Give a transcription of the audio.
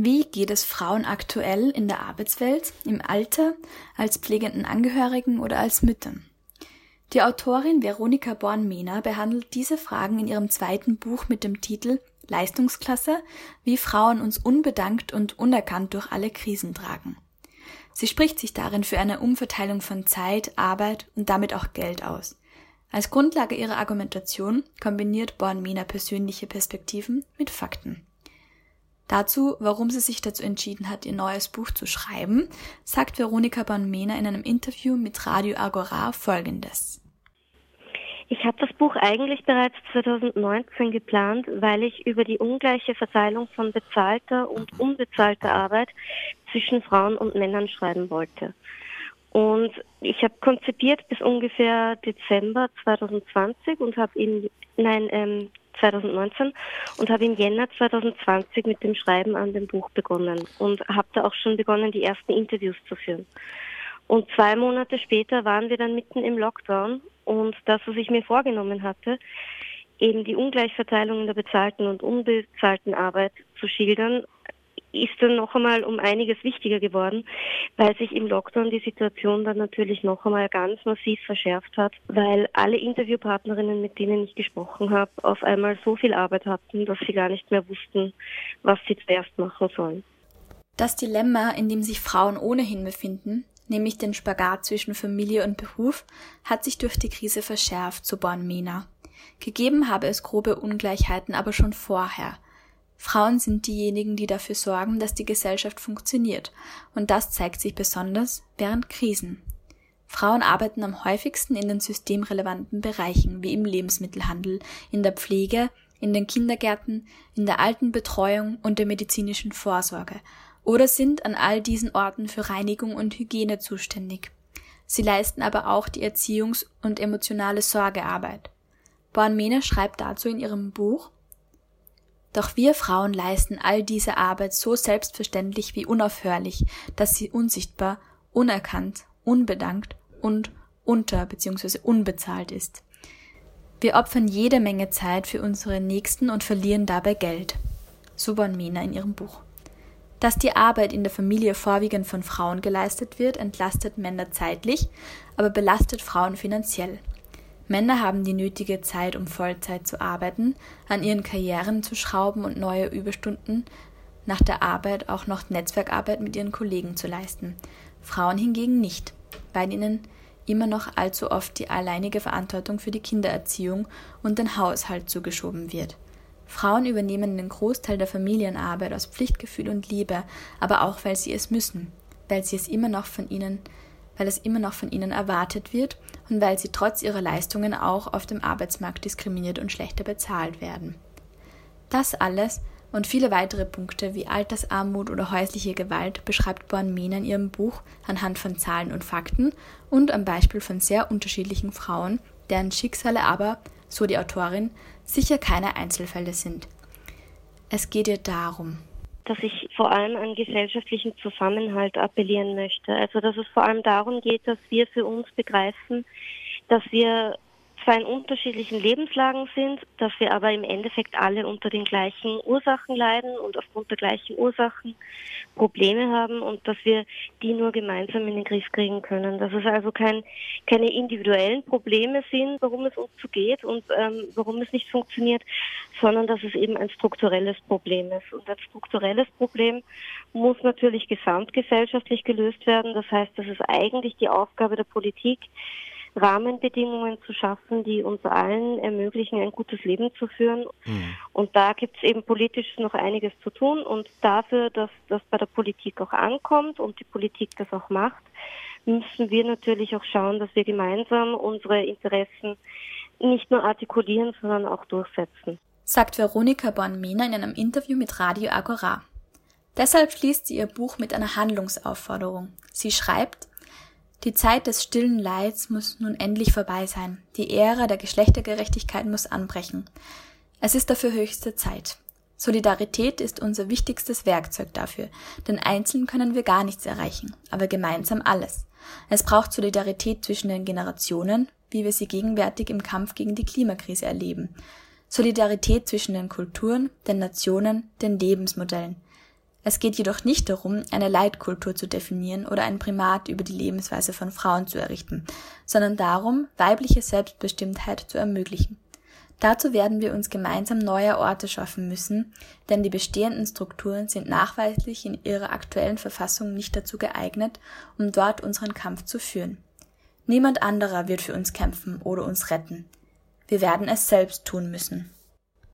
Wie geht es Frauen aktuell in der Arbeitswelt, im Alter, als pflegenden Angehörigen oder als Müttern? Die Autorin Veronika Born-Mehner behandelt diese Fragen in ihrem zweiten Buch mit dem Titel Leistungsklasse, wie Frauen uns unbedankt und unerkannt durch alle Krisen tragen. Sie spricht sich darin für eine Umverteilung von Zeit, Arbeit und damit auch Geld aus. Als Grundlage ihrer Argumentation kombiniert Born-Mehner persönliche Perspektiven mit Fakten. Dazu, warum sie sich dazu entschieden hat, ihr neues Buch zu schreiben, sagt Veronika Bonmena in einem Interview mit Radio Agora Folgendes. Ich habe das Buch eigentlich bereits 2019 geplant, weil ich über die ungleiche Verteilung von bezahlter und unbezahlter Arbeit zwischen Frauen und Männern schreiben wollte. Und ich habe konzipiert bis ungefähr Dezember 2020 und habe ihn, nein, ähm, 2019 und habe im Jänner 2020 mit dem Schreiben an dem Buch begonnen und habe da auch schon begonnen, die ersten Interviews zu führen. Und zwei Monate später waren wir dann mitten im Lockdown und das, was ich mir vorgenommen hatte, eben die Ungleichverteilung in der bezahlten und unbezahlten Arbeit zu schildern, ist dann noch einmal um einiges wichtiger geworden, weil sich im Lockdown die Situation dann natürlich noch einmal ganz massiv verschärft hat, weil alle Interviewpartnerinnen, mit denen ich gesprochen habe, auf einmal so viel Arbeit hatten, dass sie gar nicht mehr wussten, was sie zuerst machen sollen. Das Dilemma, in dem sich Frauen ohnehin befinden, nämlich den Spagat zwischen Familie und Beruf, hat sich durch die Krise verschärft, so Born-Mena. Gegeben habe es grobe Ungleichheiten aber schon vorher – Frauen sind diejenigen, die dafür sorgen, dass die Gesellschaft funktioniert, und das zeigt sich besonders während Krisen. Frauen arbeiten am häufigsten in den systemrelevanten Bereichen wie im Lebensmittelhandel, in der Pflege, in den Kindergärten, in der Altenbetreuung und der medizinischen Vorsorge oder sind an all diesen Orten für Reinigung und Hygiene zuständig. Sie leisten aber auch die Erziehungs- und emotionale Sorgearbeit. Born-Mene schreibt dazu in ihrem Buch doch wir Frauen leisten all diese Arbeit so selbstverständlich wie unaufhörlich, dass sie unsichtbar, unerkannt, unbedankt und unter bzw. unbezahlt ist. Wir opfern jede Menge Zeit für unsere Nächsten und verlieren dabei Geld. So Mena in ihrem Buch. Dass die Arbeit in der Familie vorwiegend von Frauen geleistet wird, entlastet Männer zeitlich, aber belastet Frauen finanziell. Männer haben die nötige Zeit, um Vollzeit zu arbeiten, an ihren Karrieren zu schrauben und neue Überstunden nach der Arbeit auch noch Netzwerkarbeit mit ihren Kollegen zu leisten. Frauen hingegen nicht, weil ihnen immer noch allzu oft die alleinige Verantwortung für die Kindererziehung und den Haushalt zugeschoben wird. Frauen übernehmen den Großteil der Familienarbeit aus Pflichtgefühl und Liebe, aber auch weil sie es müssen, weil sie es immer noch von ihnen weil es immer noch von ihnen erwartet wird und weil sie trotz ihrer Leistungen auch auf dem Arbeitsmarkt diskriminiert und schlechter bezahlt werden. Das alles und viele weitere Punkte wie Altersarmut oder häusliche Gewalt beschreibt Born-Mena in ihrem Buch anhand von Zahlen und Fakten und am Beispiel von sehr unterschiedlichen Frauen, deren Schicksale aber, so die Autorin, sicher keine Einzelfälle sind. Es geht ihr darum, dass ich vor allem an gesellschaftlichen Zusammenhalt appellieren möchte. Also dass es vor allem darum geht, dass wir für uns begreifen, dass wir zwar in unterschiedlichen Lebenslagen sind, dass wir aber im Endeffekt alle unter den gleichen Ursachen leiden und aufgrund der gleichen Ursachen Probleme haben und dass wir die nur gemeinsam in den Griff kriegen können. Dass es also kein, keine individuellen Probleme sind, warum es uns so geht und ähm, warum es nicht funktioniert, sondern dass es eben ein strukturelles Problem ist. Und ein strukturelles Problem muss natürlich gesamtgesellschaftlich gelöst werden. Das heißt, das ist eigentlich die Aufgabe der Politik, Rahmenbedingungen zu schaffen, die uns allen ermöglichen, ein gutes Leben zu führen. Mhm. Und da gibt es eben politisch noch einiges zu tun. Und dafür, dass das bei der Politik auch ankommt und die Politik das auch macht, müssen wir natürlich auch schauen, dass wir gemeinsam unsere Interessen nicht nur artikulieren, sondern auch durchsetzen. Sagt Veronika Born-Mehner in einem Interview mit Radio Agora. Deshalb schließt sie ihr Buch mit einer Handlungsaufforderung. Sie schreibt, die Zeit des stillen Leids muss nun endlich vorbei sein. Die Ära der Geschlechtergerechtigkeit muss anbrechen. Es ist dafür höchste Zeit. Solidarität ist unser wichtigstes Werkzeug dafür, denn einzeln können wir gar nichts erreichen, aber gemeinsam alles. Es braucht Solidarität zwischen den Generationen, wie wir sie gegenwärtig im Kampf gegen die Klimakrise erleben. Solidarität zwischen den Kulturen, den Nationen, den Lebensmodellen. Es geht jedoch nicht darum, eine Leitkultur zu definieren oder ein Primat über die Lebensweise von Frauen zu errichten, sondern darum, weibliche Selbstbestimmtheit zu ermöglichen. Dazu werden wir uns gemeinsam neue Orte schaffen müssen, denn die bestehenden Strukturen sind nachweislich in ihrer aktuellen Verfassung nicht dazu geeignet, um dort unseren Kampf zu führen. Niemand anderer wird für uns kämpfen oder uns retten. Wir werden es selbst tun müssen.